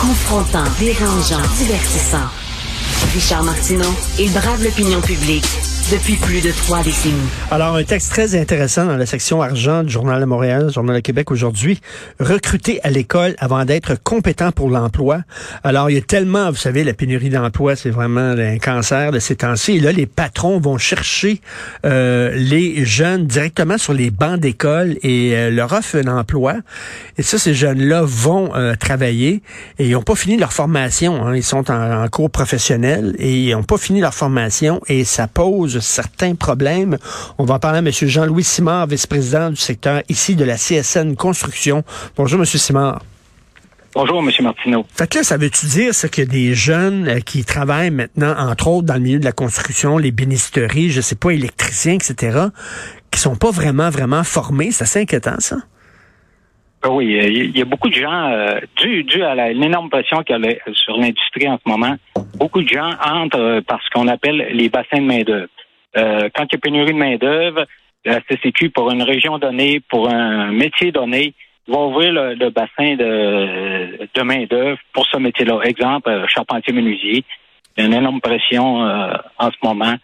Confrontant, dérangeant, divertissant. Richard Martineau, il brave l'opinion publique depuis plus de trois décennies. Alors, un texte très intéressant dans la section argent du Journal de Montréal, Journal de Québec aujourd'hui. Recruter à l'école avant d'être compétent pour l'emploi. Alors, il y a tellement, vous savez, la pénurie d'emploi, c'est vraiment un cancer de ces temps-ci. Et là, les patrons vont chercher euh, les jeunes directement sur les bancs d'école et euh, leur offrent un emploi. Et ça, ces jeunes-là vont euh, travailler et ils n'ont pas fini leur formation. Hein. Ils sont en, en cours professionnel et ils n'ont pas fini leur formation et ça pose certains problèmes. On va en parler à M. Jean-Louis Simard, vice-président du secteur ici de la CSN Construction. Bonjour, M. Simard. Bonjour, M. Martineau. Fait que là, ça veut-tu dire ce que des jeunes euh, qui travaillent maintenant, entre autres, dans le milieu de la construction, les bénisteries, je sais pas, électriciens, etc., qui sont pas vraiment, vraiment formés? C'est assez inquiétant, ça? Ben oui, il y a beaucoup de gens, euh, dû, dû à l'énorme pression qu'il y a sur l'industrie en ce moment, beaucoup de gens entrent euh, par ce qu'on appelle les bassins de main-d'œuvre. Euh, quand il y a pénurie de main-d'œuvre, la CCQ, pour une région donnée, pour un métier donné, va ouvrir le, bassin de, de main-d'œuvre pour ce métier-là. Exemple, euh, charpentier-menuisier. Il y a une énorme pression euh, en ce moment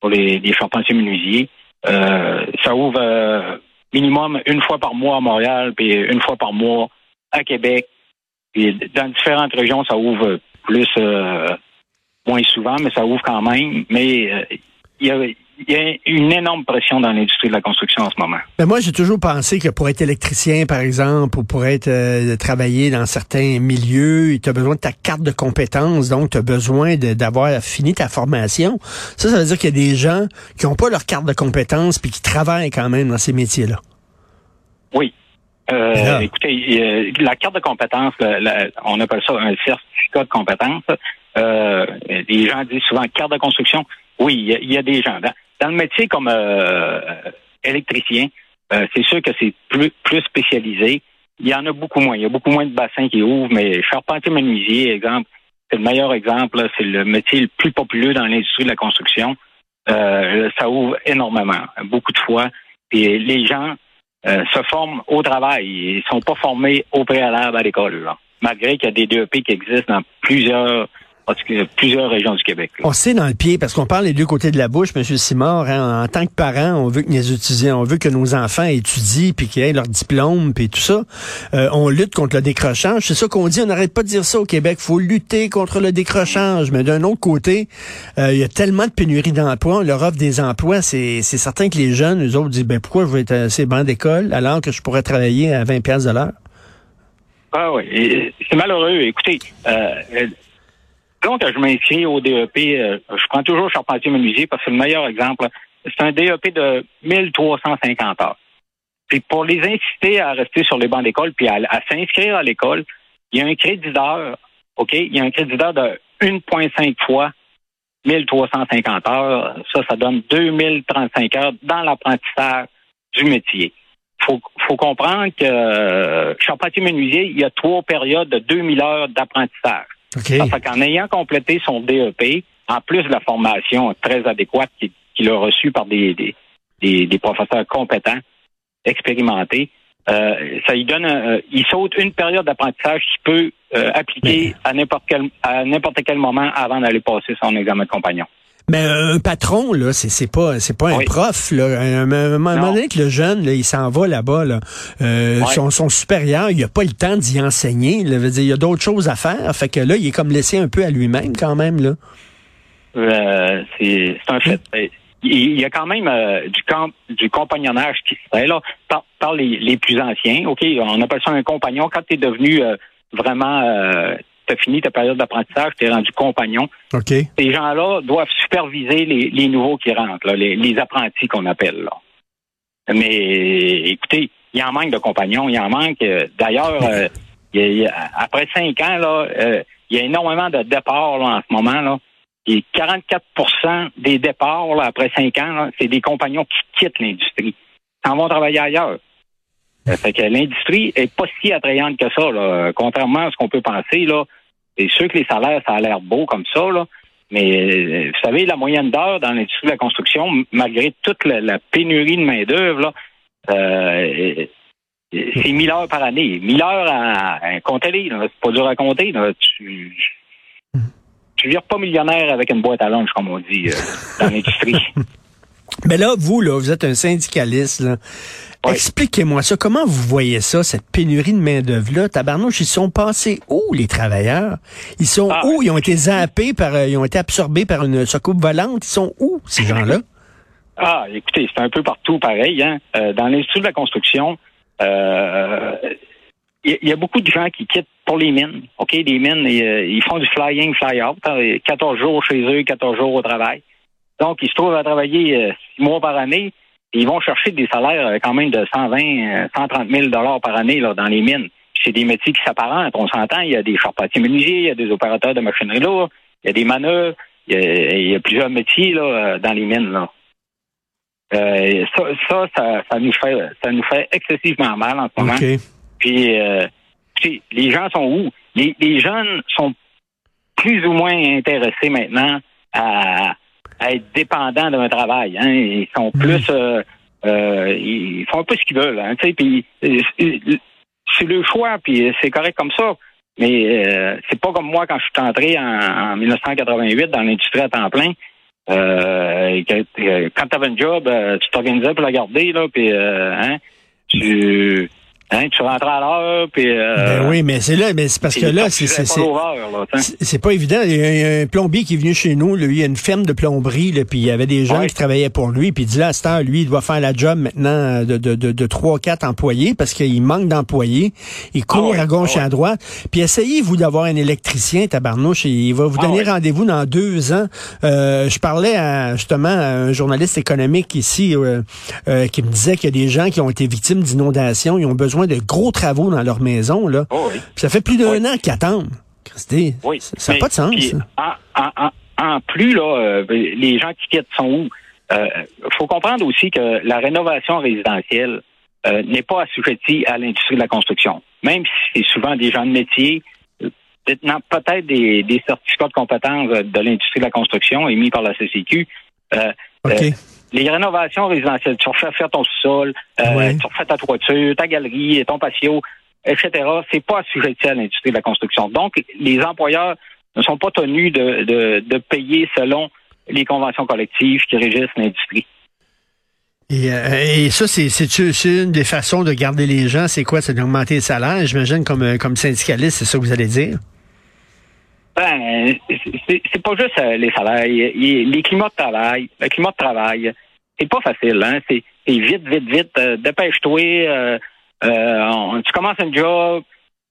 pour les, les charpentiers-menuisiers. ça ouvre minimum une fois par mois à Montréal, puis une fois par mois à Québec. Puis dans différentes régions, ça ouvre plus moins souvent, mais ça ouvre quand même. Mais il y a, une énorme pression dans l'industrie de la construction en ce moment. Mais moi, j'ai toujours pensé que pour être électricien, par exemple, ou pour être euh, travailler dans certains milieux, tu as besoin de ta carte de compétences, donc tu as besoin d'avoir fini ta formation. Ça, ça veut dire qu'il y a des gens qui n'ont pas leur carte de compétences puis qui travaillent quand même dans ces métiers-là. Oui. Euh, écoutez, la carte de compétences, on appelle ça un certificat de compétence. Euh, les gens disent souvent carte de construction. Oui, il y, a des gens. Dans, le métier comme euh, électricien, euh, c'est sûr que c'est plus, plus spécialisé. Il y en a beaucoup moins. Il y a beaucoup moins de bassins qui ouvrent, mais charpentier-menuisier, exemple, c'est le meilleur exemple. C'est le métier le plus populaire dans l'industrie de la construction. Euh, ça ouvre énormément, beaucoup de fois. Et les gens se forment au travail. Ils sont pas formés au préalable à l'école, malgré qu'il y a des DEP qui existent dans plusieurs plusieurs régions du Québec. On sait dans le pied, parce qu'on parle des deux côtés de la bouche, M. Simard, hein, en tant que parent, on veut que nos étudiants, on veut que nos enfants étudient, puis qu'ils aient leur diplôme, puis tout ça. Euh, on lutte contre le décrochage. C'est ça qu'on dit, on n'arrête pas de dire ça au Québec. faut lutter contre le décrochage. Mais d'un autre côté, euh, il y a tellement de pénurie d'emplois, on leur offre des emplois. C'est certain que les jeunes, eux autres, disent, ben pourquoi je vais être assez banc d'école alors que je pourrais travailler à 20 pièces de l'heure? Ah oui, c'est malheureux. Écoutez, euh, donc, je m'inscris au DEP. Euh, je prends toujours charpentier-menuisier parce que c'est le meilleur exemple. C'est un DEP de 1350 heures. Puis pour les inciter à rester sur les bancs d'école puis à, s'inscrire à l'école, il y a un crédit d'heure, OK? Il y a un crédit d'heure de 1,5 fois 1350 heures. Ça, ça donne 2035 heures dans l'apprentissage du métier. Faut, faut comprendre que euh, charpentier-menuisier, il y a trois périodes de 2000 heures d'apprentissage. Okay. qu'en ayant complété son DEP, en plus de la formation très adéquate qu'il a reçue par des, des, professeurs compétents, expérimentés, euh, ça lui donne, euh, il saute une période d'apprentissage qu'il peut euh, appliquer à n'importe quel à n'importe quel moment avant d'aller passer son examen de compagnon. Mais un patron, là, c'est, c'est pas c'est pas un prof. Là. À un moment donné que le jeune, là, il s'en va là-bas, là, euh, son, son, supérieur, il a pas le temps d'y enseigner. Là, veut dire, il y a d'autres choses à faire. Fait que là, il est comme laissé un peu à lui-même quand même. Là. Euh, c'est, c'est un fait. Il y a quand même euh, du camp, du compagnonnage qui se fait là par, par les, les, plus anciens. Ok, on appelle ça un compagnon quand tu es devenu euh, vraiment tu as fini ta période d'apprentissage, tu es rendu compagnon. OK. Ces gens-là doivent superviser les, nouveaux qui rentrent, les, apprentis qu'on appelle. Là. Mais écoutez, il y en manque de compagnons, il y en manque. Euh, d'ailleurs, euh, après cinq ans, là, euh, il y a énormément de départs là, en ce moment. Là. Et 44 des départs là, après cinq ans, c'est des compagnons qui quittent l'industrie. Ils s'en vont travailler ailleurs. Fait que l'industrie est pas si attrayante que ça, là. contrairement à ce qu'on peut penser. Là, c'est sûr que les salaires, ça a l'air beau comme ça, là. Mais euh, vous savez, la moyenne d'heure dans l'industrie de la construction, malgré toute la, pénurie de main-d'œuvre, là, euh, c'est 1000 heures par année. 1000 heures à, à compter, c'est pas dur à compter. Tu, tu vires pas millionnaire avec une boîte à lunch, comme on dit euh, dans l'industrie. Mais là, vous, là, vous êtes un syndicaliste. Là. Expliquez-moi ça. Comment vous voyez ça, cette pénurie de main-d'œuvre-là? Tabarnouche, ils sont passés où, les travailleurs? Ils sont Ah, où? Ils ont été zappés par, euh, ils ont été absorbés par une soucoupe volante. Ils sont où, ces gens-là? Ah, écoutez, c'est un peu partout pareil. Hein. Euh, dans l'industrie de la construction, euh, il y, y a beaucoup de gens qui quittent pour les mines. OK, les mines, ils, euh, ils font du flying, fly-out. hein, 14 jours chez eux, 14 jours au travail. Donc, ils se trouvent à travailler euh, six mois par année. Et ils vont chercher des salaires euh, quand même de 120, euh, 130 000 dollars par année là, dans les mines. Puis C'est des métiers qui s'apparentent. On s'entend, il y a des charpentiers menuisiers, il y a des opérateurs de machinerie lourde, il y a des manœuvres, il y a, il y a plusieurs métiers là, euh, dans les mines. Là. Euh, ça, ça, ça, ça nous fait, ça nous fait excessivement mal en ce moment. OK. Puis, euh, tu sais, les gens sont où? Les, les jeunes sont plus ou moins intéressés maintenant à, à être dépendants d'un travail. Hein. Ils sont plus... euh, euh, ils font un peu ce qu'ils veulent. Hein, tu sais, puis euh, c'est le choix, puis c'est correct comme ça. Mais euh, c'est pas comme moi quand je suis entré en, en 1988 dans l'industrie à temps plein. Euh, euh, quand tu avais un job, tu t'organisais pour la garder, là, puis euh, hein, tu, hein, tu rentrais à l'heure, puis... Euh, Ben oui, mais c'est là, mais c'est parce que là, c'est, c'est, pas évident. Il y, a, il y a un plombier qui est venu chez nous, lui, il y a une ferme de plomberie, là, puis il y avait des gens Ouais. qui travaillaient pour lui, puis il dit là, à cette heure, lui, il doit faire la job maintenant de, de, de, de 3 quatre employés parce qu'il manque d'employés. Il court Ah ouais, à gauche ah et à ouais. droite. Puis essayez-vous d'avoir un électricien, tabarnouche, et il va vous Ah donner rendez-vous dans deux ans. Euh, je parlais à, justement à un journaliste économique ici euh, euh, qui me disait qu'il y a des gens qui ont été victimes d'inondations, ils ont besoin de gros travaux dans leur maison, là. Oh, oui. Puis ça fait plus d'un Oui. an qu'ils attendent. Christy, Oui. ça n'a pas de sens. puis, en, en- en- en plus, là, euh, les gens qui quittent sont où? Il faut comprendre aussi que la rénovation résidentielle euh, n'est pas assujettie à l'industrie de la construction. Même si c'est souvent des gens de métier, euh, maintenant, peut-être des, des certificats de compétences euh, de l'industrie de la construction émis par la CCQ. euh, euh, les rénovations résidentielles, tu refais faire ton sous-sol, euh, Ouais. tu refais ta toiture, ta galerie, ton patio, etc. C'est pas assujetti à l'industrie de la construction. Donc, les employeurs ne sont pas tenus de, de, de payer selon les conventions collectives qui régissent l'industrie. Et, euh, et ça, c'est, c'est, c'est une des façons de garder les gens? C'est quoi? C'est d'augmenter les salaires. J'imagine comme, euh, comme syndicaliste, c'est ça que vous allez dire? Ben, c'est pas juste euh, les salaires, les climats de travail, le climat de travail, c'est pas facile, hein. C'est vite, vite, vite, euh, dépêche-toi, euh, tu commences un job,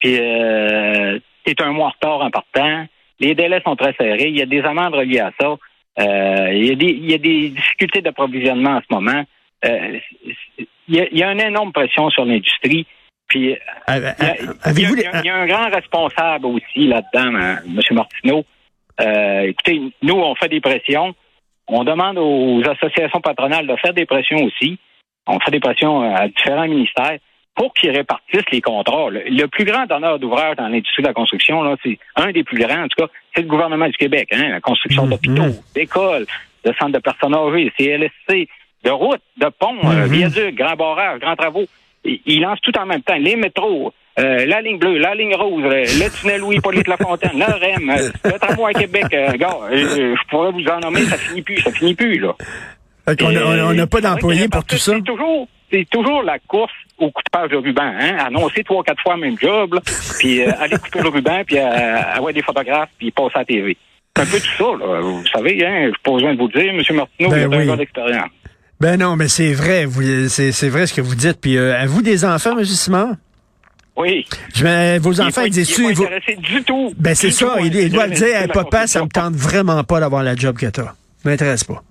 puis euh, t'es un mois en retard en partant. Les délais sont très serrés, il y a des amendes reliées à ça. Il, y a des, difficultés d'approvisionnement en ce moment. Il, y a, il y a une énorme pression sur l'industrie. Puis Euh, il y a- euh, il y a- Avez-vous il y des- a- il y a un grand responsable aussi là-dedans, hein, M. Martineau. Euh, écoutez, nous, on fait des pressions. On demande aux associations patronales de faire des pressions aussi. On fait des pressions à différents ministères pour qu'ils répartissent les contrats. Le, plus grand donneur d'ouvrage dans l'industrie de la construction, là, c'est un des plus grands, en tout cas, c'est le gouvernement du Québec. Hein, la construction Mhm. d'hôpitaux, d'écoles, de centres de personnes âgées, CLSC, de routes, de ponts, euh, Mhm. viaducs, grands barrages, grands travaux. Il, il lance tout en même temps. Les métros, euh, la ligne bleue, la ligne rose, euh, le tunnel Louis-Polyte Lafontaine, le REM, euh, le tramway à Québec. Gars, je pourrais vous en nommer, ça finit plus, ça finit plus, là. Fait qu'on a- n'a pas d'employés pour tout ça. C'est toujours, c'est toujours la course au coupage de ruban, hein. Annoncer trois, quatre fois le même job, là, puis aller couper le ruban, puis avoir des photographes, puis passer à la TV. C'est un peu tout ça, là. Vous savez, hein, je pas besoin de vous le dire, M. Martineau, Ben il a oui. un gars d'expérience. Ben non, mais c'est vrai. Vous, c'est, vrai ce que vous dites. Puis, euh, avez-vous des enfants, M. Simon? Oui. Je, vos enfants, ils disent vous... intéressé du tout. Ben c'est ça. tout Il, le intéressé dire, Hey, papa, ça me tente vraiment pas d'avoir la job que t'as. M'intéresse pas.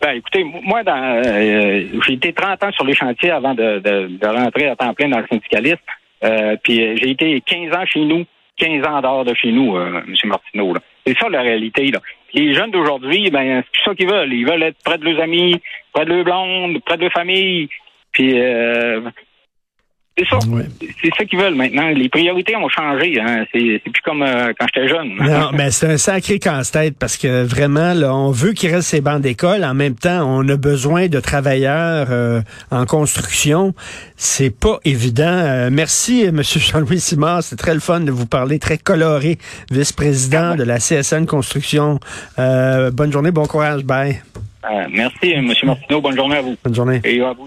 Ben, écoutez, moi, dans, euh, j'ai été 30 ans sur les chantiers avant de, de, de rentrer à temps plein dans le syndicalisme. Euh, puis euh, j'ai été 15 ans chez nous, 15 ans dehors de chez nous, euh, M. Martineau. C'est ça la réalité. Là. Les jeunes d'aujourd'hui, ben, c'est ça qu'ils veulent. Ils veulent être près de leurs amis, près de leurs blondes, près de leur famille. Puis, euh, C'est ça. Ouais. C'est ça qu'ils veulent maintenant. Les priorités ont changé. Hein. C'est c'est plus comme euh, quand j'étais jeune. Non, mais c'est un sacré casse-tête parce que vraiment, là, on veut qu'il reste ces bancs d'école. En même temps, on a besoin de travailleurs euh, en construction. C'est pas évident. Euh, merci, M. Jean-Louis Simard. C'est très le fun de vous parler. Très coloré, vice-président de la CSN Construction. Euh, bonne journée, bon courage. Bye. Euh, merci, M. Martineau. Bonne journée à vous. Bonne journée. Et à vous.